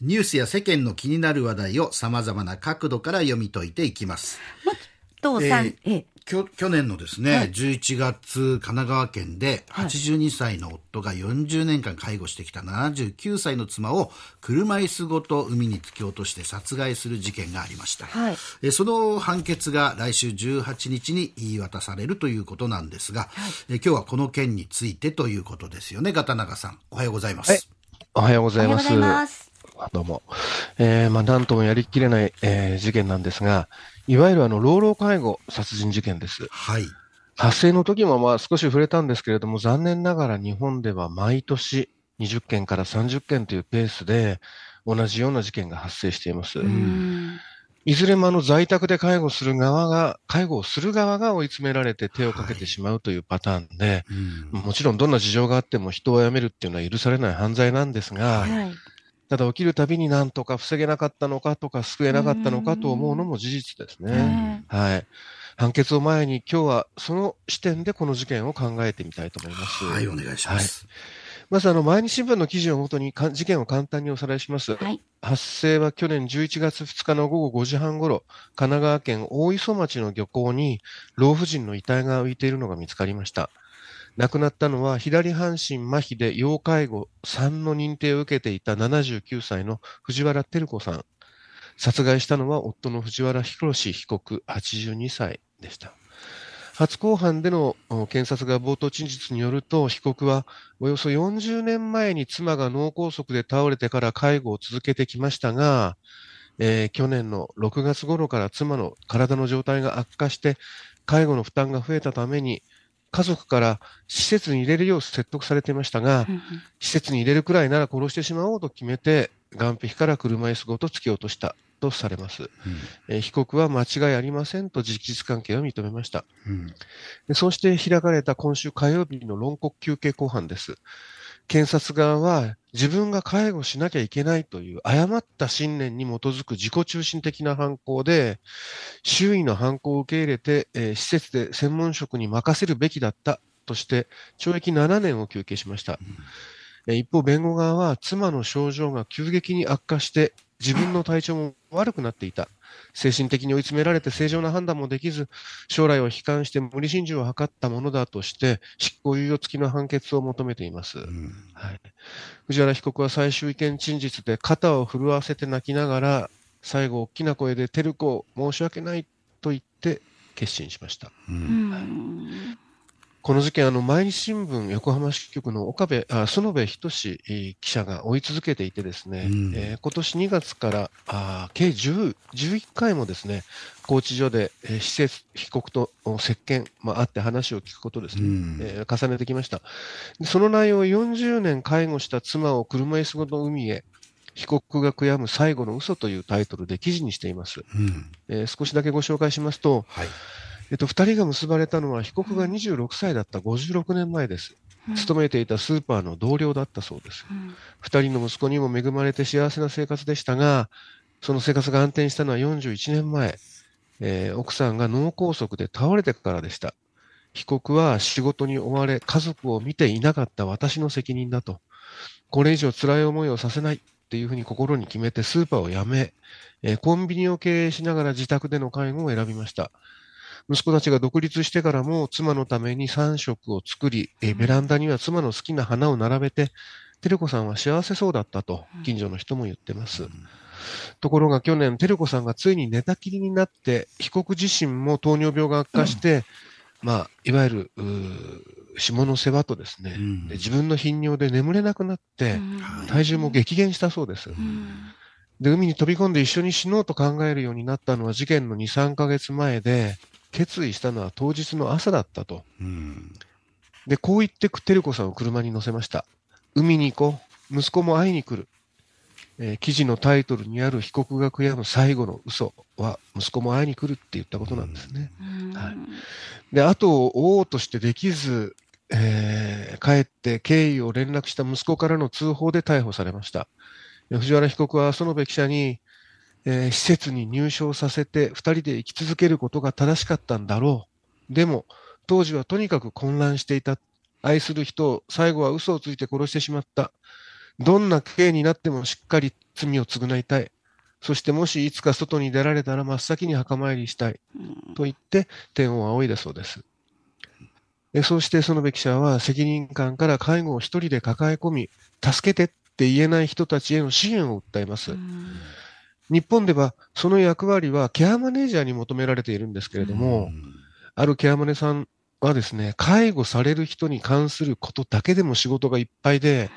ニュースや世間の気になる話題を様々な角度から読み解いていきます。とさん、ええきょ去年のですね、はい11月、神奈川県で82歳の夫が40年間介護してきた79歳の妻を車椅子ごと海に突き落として殺害する事件がありました。はいえその判決が来週18日に言い渡されるということなんですが、え今日はこの件についてということですよね、片永さん。おはようございます。はいおはようございます。どうも。えー、まあ、なんともやりきれない、えー事件なんですが、いわゆるあの、老老介護殺人事件です。はい。発生の時もまあ少し触れたんですけれども、残念ながら日本では毎年20件から30件というペースで、同じような事件が発生しています。うんいずれもあの在宅で介護する側が、介護をする側が追い詰められて手をかけてしまうというパターンで、うんもちろんどんな事情があっても人を辞めるっていうのは許されない犯罪なんですが、はい。ただ起きるたびになんとか防げなかったのかとか救えなかったのかと思うのも事実ですね。はい。判決を前に今日はその視点でこの事件を考えてみたいと思います。はい、お願いします。まずあの、毎日新聞の記事をもとにか事件を簡単におさらいします。はい。発生は去年11月2日の午後5時半ごろ、神奈川県大磯町の漁港に老婦人の遺体が浮いているのが見つかりました。亡くなったのは左半身麻痺で要介護3の認定を受けていた79歳の藤原照子さん。殺害したのは夫の藤原博被告82歳でした。初公判での検察が冒頭陳述によると、被告はおよそ40年前に妻が脳梗塞で倒れてから介護を続けてきましたが、えー去年の6月頃から妻の体の状態が悪化して、介護の負担が増えたために、家族から施設に入れるよう説得されていましたが、施設に入れるくらいなら殺してしまおうと決めて、岸壁から車椅子ごと突き落としたとされます。うんえー被告は間違いありませんと事実関係を認めました。うんでそして開かれた今週火曜日の論告休憩公判です。検察側は自分が介護しなきゃいけないという誤った信念に基づく自己中心的な犯行で、周囲の犯行を受け入れて、えー施設で専門職に任せるべきだったとして、懲役7年を求刑しました。えー一方、弁護側は妻の症状が急激に悪化して、自分の体調も悪くなっていた。精神的に追い詰められて正常な判断もできず、将来を悲観して無理心中を図ったものだとして、執行猶予付きの判決を求めています。うんはい、藤原被告は最終意見陳述で肩を震わせて泣きながら、最後、大きな声で、照子、申し訳ないと言って決心しました。ううんんこの事件、あの、毎日新聞横浜支局の岡部、あ、園部仁記者が追い続けていてですね、うんえー今年2月から、あー計10、11回もですね、拘置所で、えー施設、被告とお接見、まあ、会って話を聞くことですね、うんえー重ねてきました。でその内容を40年介護した妻を車椅子ごと海へ、被告が悔やむ最後の嘘というタイトルで記事にしています。うんえー少しだけご紹介しますと、はい。えっと、二人が結ばれたのは被告が26歳だった56年前です。勤めていたスーパーの同僚だったそうです。うん二人の息子にも恵まれて幸せな生活でしたが、その生活が安定したのは41年前、えー奥さんが脳梗塞で倒れてからでした。被告は仕事に追われ、家族を見ていなかった私の責任だと。これ以上辛い思いをさせないっていうふうに心に決めてスーパーを辞め、えーコンビニを経営しながら自宅での介護を選びました。息子たちが独立してからも妻のために3食を作り、えーベランダには妻の好きな花を並べて、照子さんは幸せそうだったと近所の人も言ってます。ところが去年、照子さんがついに寝たきりになって、被告自身も糖尿病が悪化して、まあ、いわゆる、下の世話とですね、うん。で自分の頻尿で眠れなくなって、はい。体重も激減したそうです。うん。で、海に飛び込んで一緒に死のうと考えるようになったのは事件の2、3ヶ月前で、決意したのは当日の朝だったと。うんで、こう言って照子さんを車に乗せました。海に行こう。息子も会いに来る。えー記事のタイトルにある被告が悔やむ最後の嘘は、息子も会いに来るって言ったことなんですね。うんはいで、後を追おうとしてできず、えー帰って経緯を連絡した息子からの通報で逮捕されました。で藤原被告は園部記者に、えー施設に入所させて二人で生き続けることが正しかったんだろう。でも、当時はとにかく混乱していた。愛する人を最後は嘘をついて殺してしまった。どんな刑になってもしっかり罪を償いたい。そしてもしいつか外に出られたら真っ先に墓参りしたい。と言って天を仰いだそうです。でそうして園部記者は責任感から介護を一人で抱え込み、助けてって言えない人たちへの支援を訴えます。日本ではその役割はケアマネージャーに求められているんですけれども、あるケアマネさんはですね、介護される人に関することだけでも仕事がいっぱいで、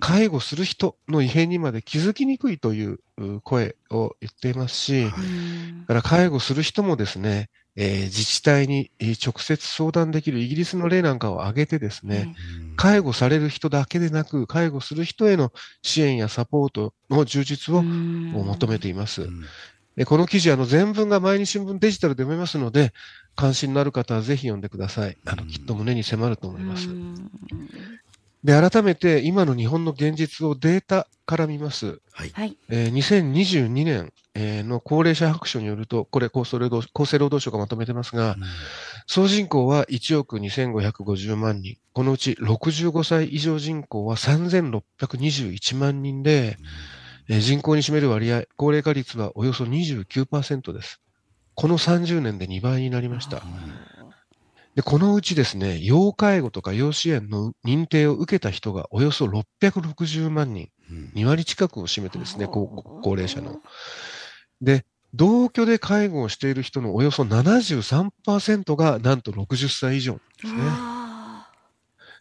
介護する人の異変にまで気づきにくいというう声を言っていますし、だから介護する人もですね、えー自治体にえー直接相談できるイギリスの例なんかを挙げてですね、介護される人だけでなく、介護する人への支援やサポートの充実を求めています。でこの記事、あの全文が毎日新聞デジタルで読めますので、関心のある方はぜひ読んでください。あのきっと胸に迫ると思います。で、改めて今の日本の現実をデータから見ます。はい。はい。えー2022年えーの高齢者白書によると、これ厚生労働厚生労働省がまとめてますが、総人口は1億2550万人。このうち65歳以上人口は3621万人で、えー人口に占める割合、高齢化率はおよそ29%です。この30年で2倍になりました。で、このうちですね、要介護とか要支援の認定を受けた人がおよそ660万人、2割近くを占めてですね、高高齢者の。で、同居で介護をしている人のおよそ73%がなんと60歳以上ですね。あ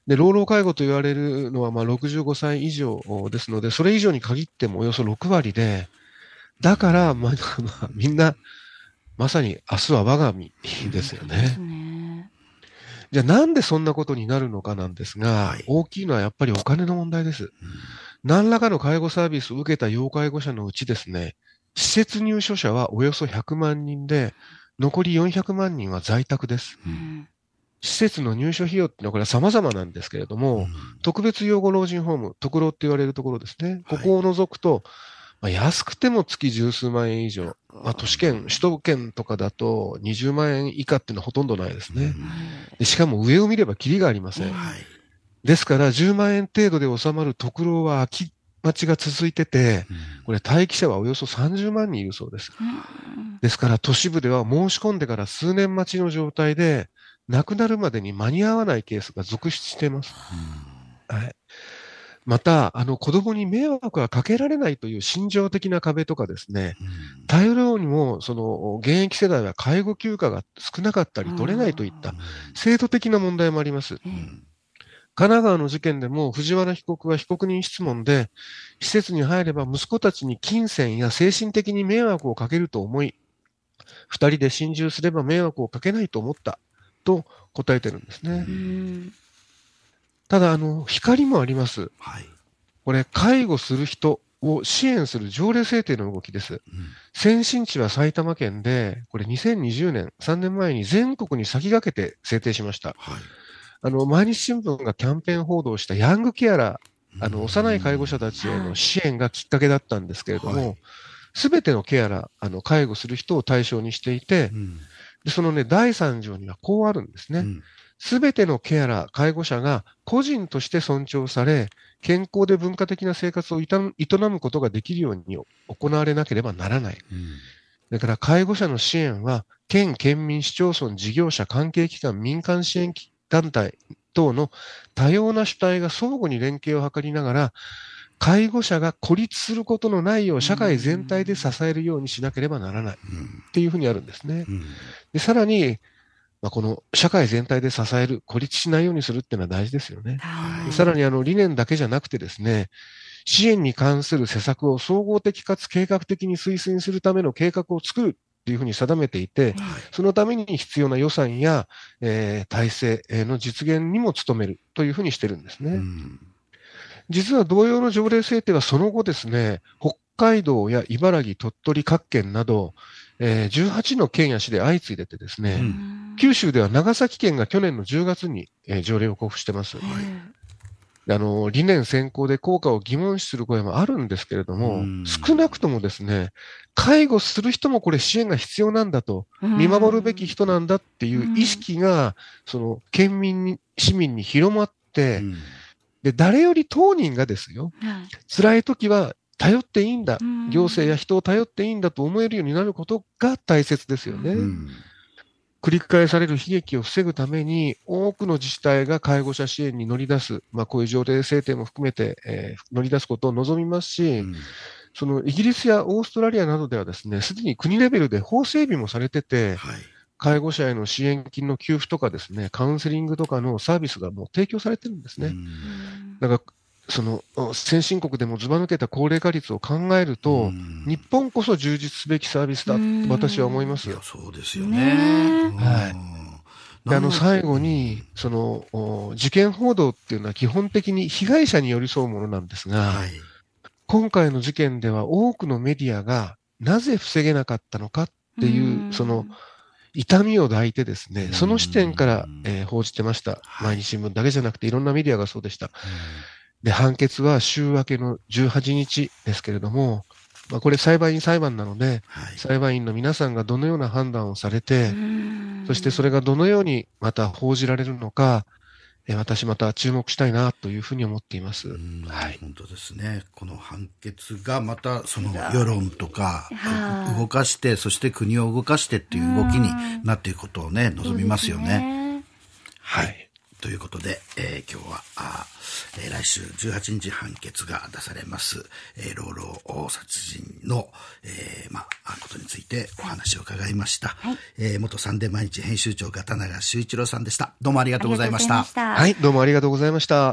で、老老介護と言われるのはまあ65歳以上ですので、それ以上に限ってもおよそ6割で、だから、まあ、まあみんな、まさに明日は我が身ですよね。ね。じゃあなんでそんなことになるのかなんですが、はい大きいのはやっぱりお金の問題です。何らかの介護サービスを受けた要介護者のうちですね、施設入所者はおよそ100万人で、残り400万人は在宅です。うん施設の入所費用っていうのはこれは様々なんですけれども、特別養護老人ホーム、特労って言われるところですね。ここを除くと、まあ、安くても月十数万円以上。まあ、都市圏、首都圏とかだと20万円以下っていうのはほとんどないですね。でしかも上を見ればキリがありません。はい。ですから10万円程度で収まる特労は空き待ちが続いてて、これ待機者はおよそ30万人いるそうです。うんですから都市部では申し込んでから数年待ちの状態で、亡くなるまでに間に合わないケースが続出しています。はい。また、あの、子供に迷惑はかけられないという心情的な壁とかですね、頼ろうにも、その、現役世代は介護休暇が少なかったり取れないといった制度的な問題もあります。ええ神奈川の事件でも藤原被告は被告人質問で、施設に入れば息子たちに金銭や精神的に迷惑をかけると思い、二人で心中すれば迷惑をかけないと思ったと答えてるんですね。う。んただ、あの、光もあります。はい。これ、介護する人を支援する条例制定の動きです。先進地は埼玉県で、これ2020年、3年前に全国に先駆けて制定しました。はい。あの、毎日新聞がキャンペーン報道したヤングケアラー、あの、幼い介護者たちへの支援がきっかけだったんですけれどはも、すべてのケアラー、あの、介護する人を対象にしていてう、んでそのね、第3条にはこうあるんですね。うんすべてのケアラー、介護者が個人として尊重され、健康で文化的な生活を営むことができるように行われなければならない。うん。だから介護者の支援は、県、県民、市町村、事業者、関係機関、民間支援団体等の多様な主体が相互に連携を図りながら、介護者が孤立することのないよう社会全体で支えるようにしなければならない。っていうふうにあるんですね。うん。で、さらに、まあ、この社会全体で支える、孤立しないようにするっていうのは大事ですよね。はいさらにあの理念だけじゃなくてですね、支援に関する施策を総合的かつ計画的に推進するための計画を作るっていうふうに定めていて、そのために必要な予算や、えー体制の実現にも努めるというふうにしてるんですね。うん実は同様の条例制定はその後ですね、北海道や茨城、鳥取各県など、えー18の県や市で相次いでてですね、うん。九州では長崎県が去年の10月に、えー条例を交付してます。あの、理念先行で効果を疑問視する声もあるんですけれどもうん、少なくともですね、介護する人もこれ支援が必要なんだと、見守るべき人なんだっていう意識が、その、県民に、市民に広まって、うん。で、誰より当人がですよ、はい。辛い時は頼っていいんだう。ん行政や人を頼っていいんだと思えるようになることが大切ですよね。うん繰り返される悲劇を防ぐために、多くの自治体が介護者支援に乗り出す、まあ、こういう条例制定も含めて、えー乗り出すことを望みますし、うんそのイギリスやオーストラリアなどではですね、すでに国レベルで法整備もされてて、はい介護者への支援金の給付とかですね、カウンセリングとかのサービスがもう提供されてるんですね。うんだから、その、お先進国でもずば抜けた高齢化率を考えると、うん。日本こそ充実すべきサービスだとうん。私は思いますいやよ。そうですよね。はい。であの、最後に、その、お事件報道っていうのは基本的に被害者に寄り添うものなんですが、はい。今回の事件では多くのメディアがなぜ防げなかったのかっていう、その、痛みを抱いてですね、その視点から、えー報じてました。はい。毎日新聞だけじゃなくていろんなメディアがそうでした。で、判決は週明けの18日ですけれども、まあ、これ裁判員裁判なので、はい裁判員の皆さんがどのような判断をされて、うんそしてそれがどのようにまた報じられるのか、えー私また注目したいなというふうに思っています。うんはい本当ですね。この判決がまたその世論とかはい動かして、そして国を動かしてっていう動きになっていくことをね、望みますよね。ね。はい。ということで、えー今日は、あーえー来週18日判決が出されます、えー老老殺人の、えーまあ、ことについてお話を伺いました。えー元サンデー毎日編集長、片永修一郎さんでした。どうもありがとうございました。ありがとうございましたはい、どうもありがとうございました。